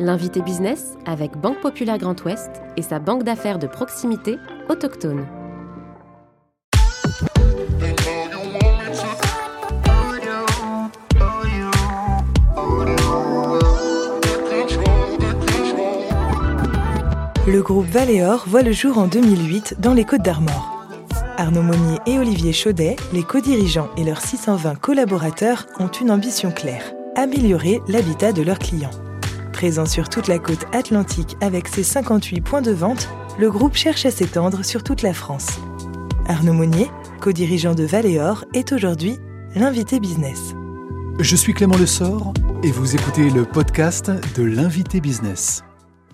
L'invité business avec Banque Populaire Grand Ouest et sa banque d'affaires de proximité autochtone. Le groupe Valéor voit le jour en 2008 dans les Côtes d'Armor. Arnaud Monnier et Olivier Chaudet, les co-dirigeants et leurs 620 collaborateurs ont une ambition claire améliorer l'habitat de leurs clients. Présent sur toute la côte atlantique avec ses 58 points de vente, le groupe cherche à s'étendre sur toute la France. Arnaud Monnier, co-dirigeant de Valéor, est aujourd'hui l'invité business. Je suis Clément Lessort et vous écoutez le podcast de l'invité business.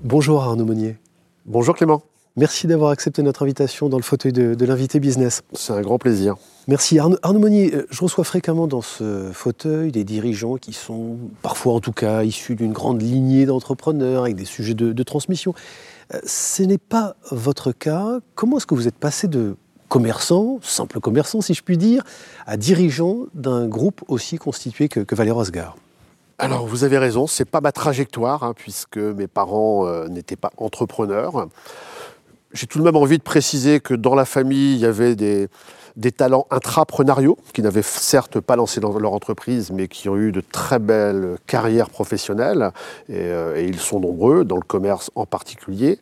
Bonjour Arnaud Monnier. Bonjour Clément. Merci d'avoir accepté notre invitation dans le fauteuil de, l'invité business. C'est un grand plaisir. Merci Arnaud, Monnier. Euh, je reçois fréquemment dans ce fauteuil des dirigeants qui sont parfois en tout cas issus d'une grande lignée d'entrepreneurs avec des sujets de, transmission. Euh, ce n'est pas votre cas. Comment est-ce que vous êtes passé de commerçant, simple commerçant si je puis dire, à dirigeant d'un groupe aussi constitué que, que Asgard? Alors vous avez raison, c'est pas ma trajectoire hein, puisque mes parents euh, n'étaient pas entrepreneurs. J'ai tout de même envie de préciser que dans la famille, il y avait des, des talents intrapreneuriaux qui n'avaient certes pas lancé dans leur entreprise, mais qui ont eu de très belles carrières professionnelles, et, euh, ils sont nombreux, dans le commerce en particulier.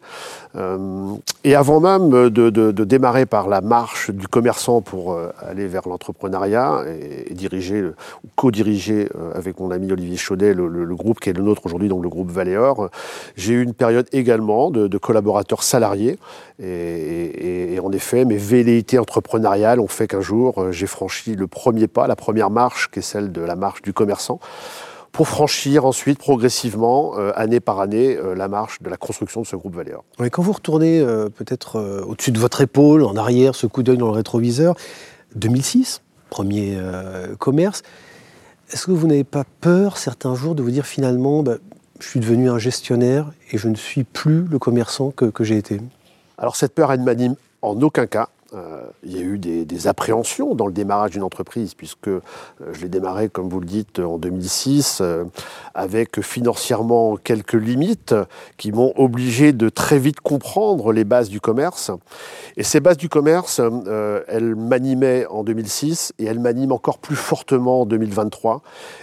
Euh, et avant même de, démarrer par la marche du commerçant pour euh, aller vers l'entrepreneuriat et, diriger ou co-diriger avec mon ami Olivier Chaudet le, groupe qui est le nôtre aujourd'hui, donc le groupe Valéor, j'ai eu une période également de, collaborateurs salariés. Et, en effet, mes velléités entrepreneuriales fait qu'un jour, euh, j'ai franchi le premier pas, la première marche, qui est celle de la marche du commerçant, pour franchir ensuite progressivement, euh, année par année, euh, la marche de la construction de ce groupe Valéor. quand vous retournez peut-être au-dessus de votre épaule, en arrière, ce coup d'œil dans le rétroviseur, 2006, premier commerce, est-ce que vous n'avez pas peur certains jours de vous dire finalement, bah, je suis devenu un gestionnaire et je ne suis plus le commerçant que, que j'ai été? Alors cette peur, elle ne m'anime en aucun cas. Euh, il y a eu des, appréhensions dans le démarrage d'une entreprise, puisque euh, je l'ai démarré, comme vous le dites, en 2006, euh, avec financièrement quelques limites qui m'ont obligé de très vite comprendre les bases du commerce. Et ces bases du commerce, elles m'animaient en 2006 et elles m'animent encore plus fortement en 2023.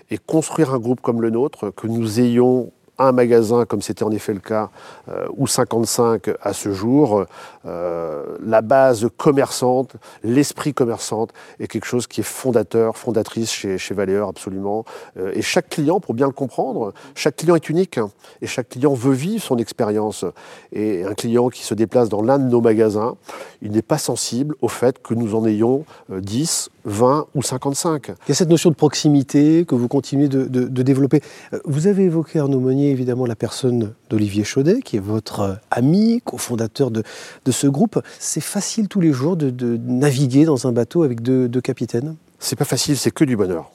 Et construire un groupe comme le nôtre, que nous ayons un magasin, comme c'était en effet le cas, euh, ou 55 à ce jour, euh, la base commerçante, l'esprit commerçante est quelque chose qui est fondateur, fondatrice chez, chez absolument. Euh, et chaque client, pour bien le comprendre, chaque client est unique hein, et chaque client veut vivre son expérience. Et un client qui se déplace dans l'un de nos magasins, il n'est pas sensible au fait que nous en ayons 10, 20 ou 55. Il y a cette notion de proximité que vous continuez de, de développer. Vous avez évoqué Arnaud Évidemment la personne d'Olivier Chaudet, qui est votre euh, ami, cofondateur de, ce groupe. C'est facile tous les jours de, naviguer dans un bateau avec deux, deux capitaines? C'est pas facile, c'est que du bonheur.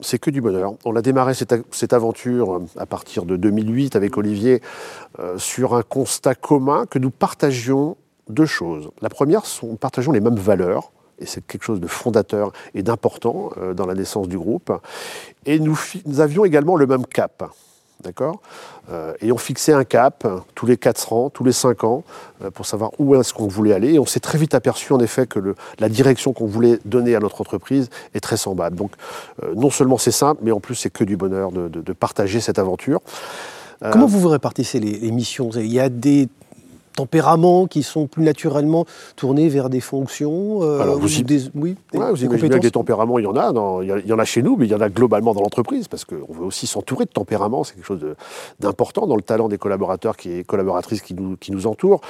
C'est que du bonheur. On a démarré cette, aventure euh, à partir de 2008 avec Olivier euh, sur un constat commun que nous partagions deux choses. La première, nous partageons les mêmes valeurs, et c'est quelque chose de fondateur et d'important dans la naissance du groupe. Et nous avions également le même cap. D'accord euh, Et on fixait un cap tous les 4 ans, tous les 5 ans, euh, pour savoir où est-ce qu'on voulait aller. Et on s'est très vite aperçu, en effet, que la direction qu'on voulait donner à notre entreprise est très semblable. Donc, euh, non seulement c'est simple, mais en plus, c'est que du bonheur de, partager cette aventure. Comment vous vous répartissez les, les missions? Il y a des tempéraments qui sont plus naturellement tournés vers des fonctions euh, Alors vous, des, oui, vous imaginez bien que des tempéraments, il y en a, il, y en a chez nous, mais il y en a globalement dans l'entreprise, parce qu'on veut aussi s'entourer de tempéraments, c'est quelque chose d'important dans le talent des collaborateurs et collaboratrices qui nous, qui nous entourent.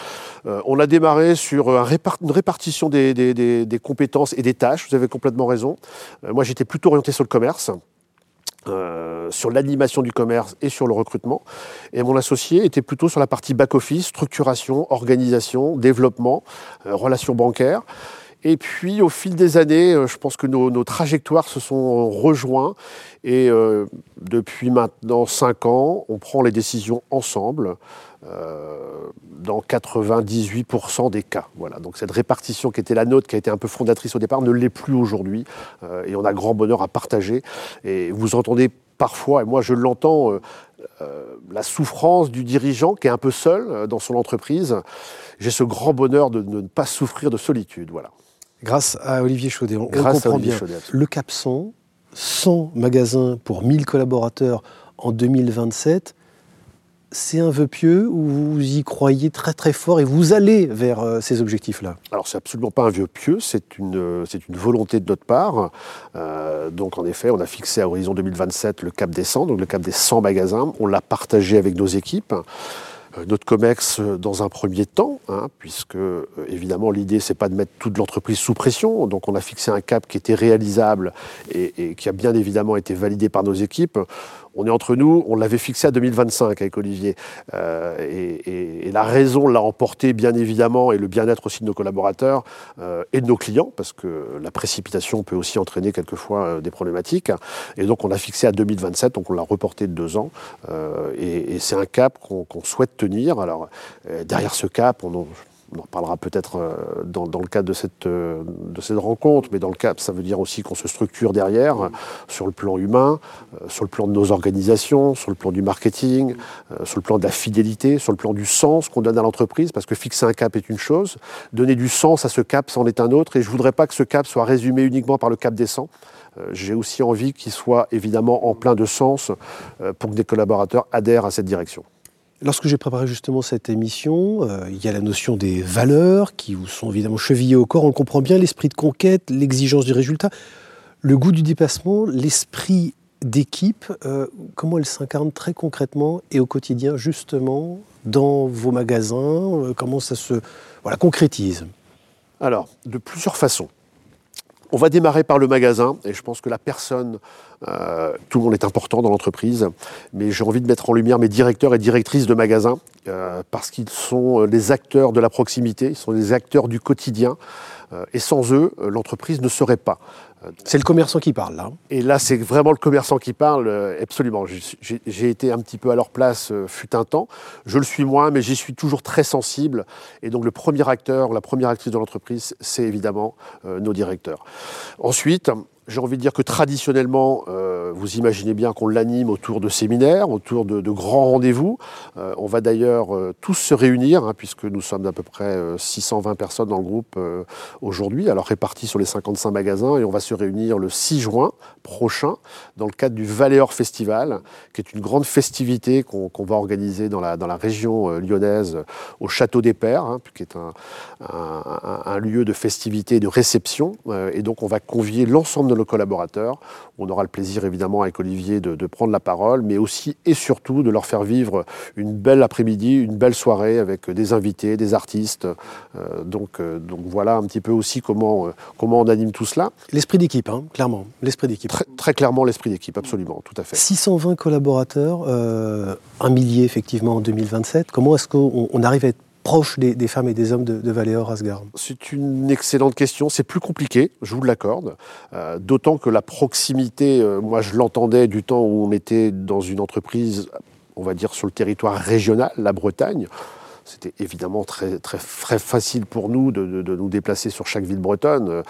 Euh, on a démarré sur un une répartition des, des, des, compétences et des tâches, vous avez complètement raison. Euh, moi j'étais plutôt orienté sur le commerce. Euh, sur l'animation du commerce et sur le recrutement. Et mon associé était plutôt sur la partie back-office, structuration, organisation, développement, euh, relations bancaires. Et puis au fil des années, euh, je pense que nos, trajectoires se sont rejoints et depuis maintenant cinq ans, on prend les décisions ensemble. Euh, dans 98% des cas. Voilà. Donc cette répartition qui était la nôtre, qui a été un peu fondatrice au départ, ne l'est plus aujourd'hui. Euh, et on a grand bonheur à partager. Et vous entendez parfois, et moi je l'entends, euh, la souffrance du dirigeant qui est un peu seul dans son entreprise. J'ai ce grand bonheur de, ne pas souffrir de solitude. Voilà. Grâce à Olivier Chaudet, on, comprend bien. le Capson, 100 magasins pour 1000 collaborateurs en 2027 c'est un vœu pieux ou vous y croyez très très fort et vous allez vers euh, ces objectifs-là? Alors c'est absolument pas un vœu pieux, c'est une, euh, c'est une volonté de notre part. Euh, donc en effet, on a fixé à horizon 2027 le cap des 100, donc le cap des 100 magasins. On l'a partagé avec nos équipes. Notre COMEX dans un premier temps, hein, puisque évidemment l'idée c'est pas de mettre toute l'entreprise sous pression, donc on a fixé un cap qui était réalisable et qui a bien évidemment été validé par nos équipes on est entre nous, on l'avait fixé à 2025 avec Olivier. Euh, et, la raison l'a emporté, bien évidemment, et le bien-être aussi de nos collaborateurs euh, et de nos clients, parce que la précipitation peut aussi entraîner quelquefois euh, des problématiques. Et donc, on l'a fixé à 2027, donc on l'a reporté de deux ans. et, c'est un cap qu'on souhaite tenir. Alors, derrière ce cap, on, on en reparlera peut-être euh, dans, le cadre de cette, euh, de cette rencontre, mais dans le cadre, ça veut dire aussi qu'on se structure derrière, sur le plan humain, euh, sur le plan de nos organisations, sur le plan du marketing, sur le plan de la fidélité, sur le plan du sens qu'on donne à l'entreprise, parce que fixer un cap est une chose, donner du sens à ce cap, c'en est un autre, et je ne voudrais pas que ce cap soit résumé uniquement par le cap des 100. J'ai aussi envie qu'il soit évidemment en plein de sens pour que des collaborateurs adhèrent à cette direction. Lorsque j'ai préparé justement cette émission, euh, il y a la notion des valeurs qui vous sont évidemment chevillées au corps. On comprend bien l'esprit de conquête, l'exigence du résultat, le goût du dépassement, l'esprit d'équipe. Euh, comment elle s'incarne très concrètement et au quotidien justement dans vos magasins? Euh, Comment ça se concrétise? Alors, de plusieurs façons. On va démarrer par le magasin, et je pense que la personne, euh, tout le monde est important dans l'entreprise, mais j'ai envie de mettre en lumière mes directeurs et directrices de magasins, euh, parce qu'ils sont euh, les acteurs de la proximité, ils sont les acteurs du quotidien, et sans eux, l'entreprise ne serait pas. C'est le commerçant qui parle là. Et là, c'est vraiment le commerçant qui parle, absolument. J'ai été un petit peu à leur place, fut un temps. Je le suis moins, mais j'y suis toujours très sensible. Et donc, le premier acteur, la première actrice de l'entreprise, c'est évidemment nos directeurs. Ensuite, j'ai envie de dire que traditionnellement, euh, vous imaginez bien qu'on l'anime autour de séminaires, autour de, grands rendez-vous. Euh, on va d'ailleurs euh, tous se réunir, hein, puisque nous sommes d'à peu près 620 personnes dans le groupe aujourd'hui, alors répartis sur les 55 magasins, et on va se réunir le 6 juin prochain dans le cadre du Valéor Festival, qui est une grande festivité qu'on va organiser dans la, dans la région lyonnaise au Château des Pères, hein, qui est un, lieu de festivité et de réception. et donc on va convier l'ensemble de collaborateurs. On aura le plaisir évidemment avec Olivier de, prendre la parole, mais aussi et surtout de leur faire vivre une belle après-midi, une belle soirée avec des invités, des artistes. Euh, donc, euh, donc voilà un petit peu aussi comment, euh, comment on anime tout cela. L'esprit d'équipe, hein, clairement. L'esprit d'équipe. Très, clairement l'esprit d'équipe, absolument, tout à fait. 620 collaborateurs, un millier effectivement en 2027. Comment est-ce qu'on arrive à être proche des, femmes et des hommes de, Valéor Asgard C'est une excellente question. C'est plus compliqué, je vous l'accorde. Euh, d'autant que la proximité, euh, moi je l'entendais du temps où on était dans une entreprise, on va dire sur le territoire régional, la Bretagne. C'était évidemment très, facile pour nous de, nous déplacer sur chaque ville bretonne.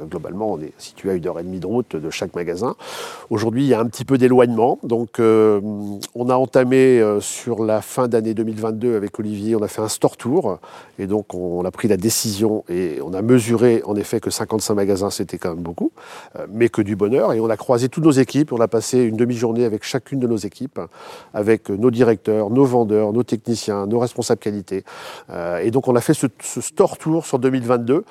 Euh, globalement, on est situé à une heure et demie de route de chaque magasin. Aujourd'hui, il y a un petit peu d'éloignement. Donc, euh, on a entamé euh, sur la fin d'année 2022 avec Olivier, on a fait un store tour. Et donc, on, a pris la décision et on a mesuré en effet que 55 magasins, c'était quand même beaucoup, mais que du bonheur. Et on a croisé toutes nos équipes. On a passé une demi-journée avec chacune de nos équipes, avec nos directeurs, nos vendeurs, nos techniciens, nos responsables qualité. et donc, on a fait ce, store tour sur 2022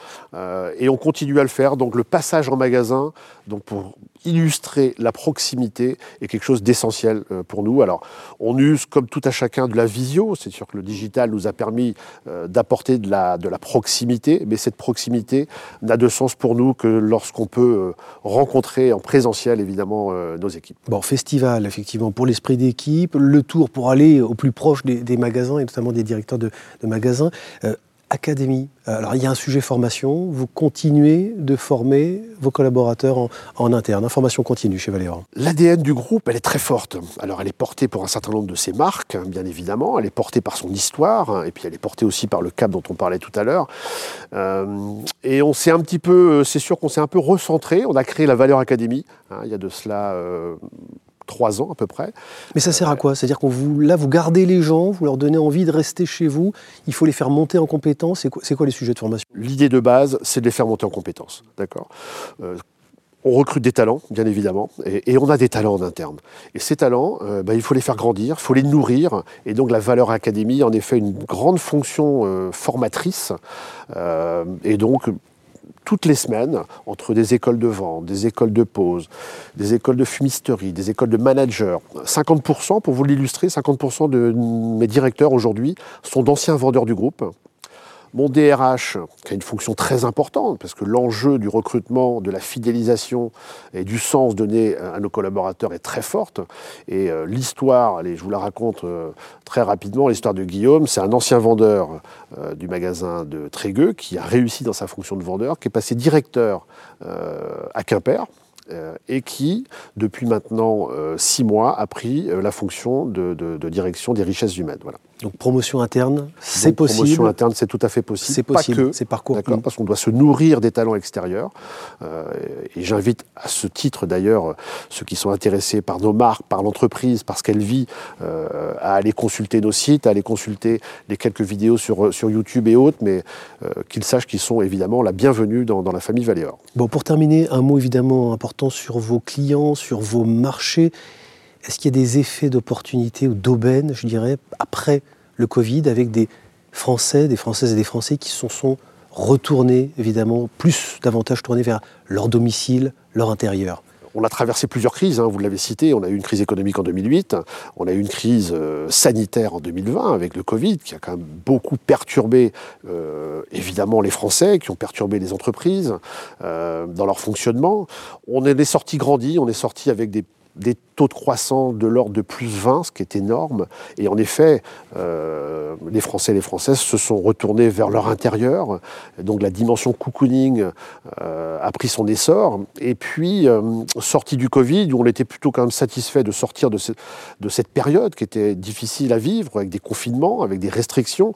et on continue à le Donc le passage en magasin, donc pour illustrer la proximité, est quelque chose d'essentiel euh, pour nous. Alors on use comme tout à chacun de la visio. C'est sûr que le digital nous a permis euh, d'apporter de la, de la proximité, mais cette proximité n'a de sens pour nous que lorsqu'on peut euh, rencontrer en présentiel évidemment nos équipes. Bon, festival effectivement pour l'esprit d'équipe, le tour pour aller au plus proche des, magasins et notamment des directeurs de, magasins académie. Alors il y a un sujet formation, vous continuez de former vos collaborateurs en, interne, formation continue chez Valéran. L'ADN du groupe, elle est très forte. Alors elle est portée pour un certain nombre de ses marques, hein, bien évidemment, elle est portée par son histoire, hein, et puis elle est portée aussi par le cap dont on parlait tout à l'heure. Euh, et on s'est un petit peu, c'est sûr qu'on s'est un peu recentré, on a créé la Valeur Académie, hein, il y a de cela... Euh, trois ans à peu près. Mais ça sert à quoi? C'est-à-dire qu'on vous, là, vous gardez les gens, vous leur donnez envie de rester chez vous, il faut les faire monter en compétences. C'est quoi, quoi, les sujets de formation? L'idée de base, c'est de les faire monter en compétences. D'accord? Euh, on recrute des talents, bien évidemment, et, on a des talents en interne. Et ces talents, euh, bah, il faut les faire grandir, il faut les nourrir. Et donc la valeur académie, en effet, une grande fonction euh, formatrice. et donc toutes les semaines entre des écoles de vente, des écoles de pause, des écoles de fumisterie, des écoles de managers. 50%, pour vous l'illustrer, 50% de mes directeurs aujourd'hui sont d'anciens vendeurs du groupe mon DRH, qui a une fonction très importante, parce que l'enjeu du recrutement, de la fidélisation et du sens donné à nos collaborateurs est très forte. Et euh, l'histoire, allez, je vous la raconte euh, très rapidement, l'histoire de Guillaume, c'est un ancien vendeur euh, du magasin de Trégueux qui a réussi dans sa fonction de vendeur, qui est passé directeur à Quimper, et qui, depuis maintenant six mois, a pris la fonction de, direction des richesses humaines. Voilà. Donc promotion interne, c'est possible. Promotion interne, c'est tout à fait possible. C'est possible. C'est parcours. D'accord, parce qu'on doit se nourrir des talents extérieurs. et j'invite à ce titre d'ailleurs ceux qui sont intéressés par nos marques, par l'entreprise, par ce qu'elle vit, à aller consulter nos sites, à aller consulter les quelques vidéos sur, sur YouTube et autres, mais qu'ils sachent qu'ils sont évidemment la bienvenue dans, dans la famille Valéor. Bon, pour terminer, un mot évidemment important sur vos clients, sur vos marchés. Est-ce qu'il y a des effets d'opportunité ou d'aubaine, je dirais, après le Covid, avec des Français, des Françaises et des Français qui se sont retournés, évidemment, plus davantage tournés vers leur domicile, leur intérieur? On a traversé plusieurs crises, hein, vous l'avez cité, on a eu une crise économique en 2008, on a eu une crise euh, sanitaire en 2020 avec le Covid qui a quand même beaucoup perturbé euh, évidemment les Français, qui ont perturbé les entreprises euh, dans leur fonctionnement. On est sorti grandi, on est sorti avec des des taux de croissance de l'ordre de plus 20, ce qui est énorme. Et en effet, euh, les Français et les Françaises se sont retournés vers leur intérieur. Donc la dimension cocooning euh, a pris son essor. Et puis, euh, sortie du Covid, où on était plutôt quand même satisfait de sortir de, cette période qui était difficile à vivre, avec des confinements, avec des restrictions.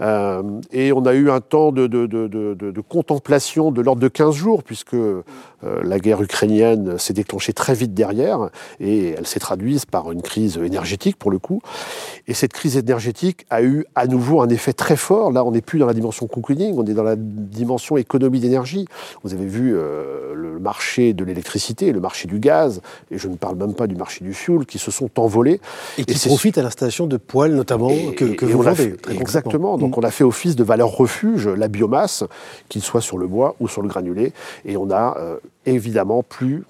et on a eu un temps de, de, de contemplation de l'ordre de 15 jours, puisque la guerre ukrainienne s'est déclenchée très vite derrière et elle s'est traduite par une crise énergétique pour le coup. Et cette crise énergétique a eu à nouveau un effet très fort. Là, on n'est plus dans la dimension concluding, on est dans la dimension économie d'énergie. Vous avez vu euh, le marché de l'électricité, le marché du gaz, et je ne parle même pas du marché du fuel, qui se sont envolés. Et qui profitent à l'installation de poêles notamment que, vous vendez. exactement. Donc mm. on a fait office de valeur refuge, la biomasse, qu'il soit sur le bois ou sur le granulé. Et on a euh, évidemment plus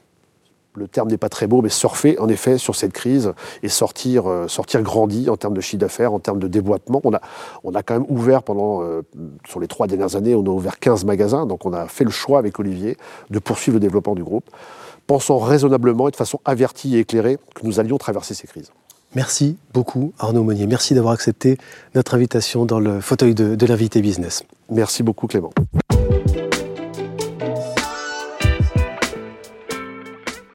le terme n'est pas très beau, mais surfer en effet sur cette crise et sortir, euh, sortir grandi en termes de chiffre d'affaires, en termes de déboîtement. On a, on a quand même ouvert pendant, euh, sur les trois dernières années, on a ouvert 15 magasins, donc on a fait le choix avec Olivier de poursuivre le développement du groupe, pensant raisonnablement et de façon avertie et éclairée que nous allions traverser ces crises. Merci beaucoup Arnaud Monnier. Merci d'avoir accepté notre invitation dans le fauteuil de, de l'invité business. Merci beaucoup Clément.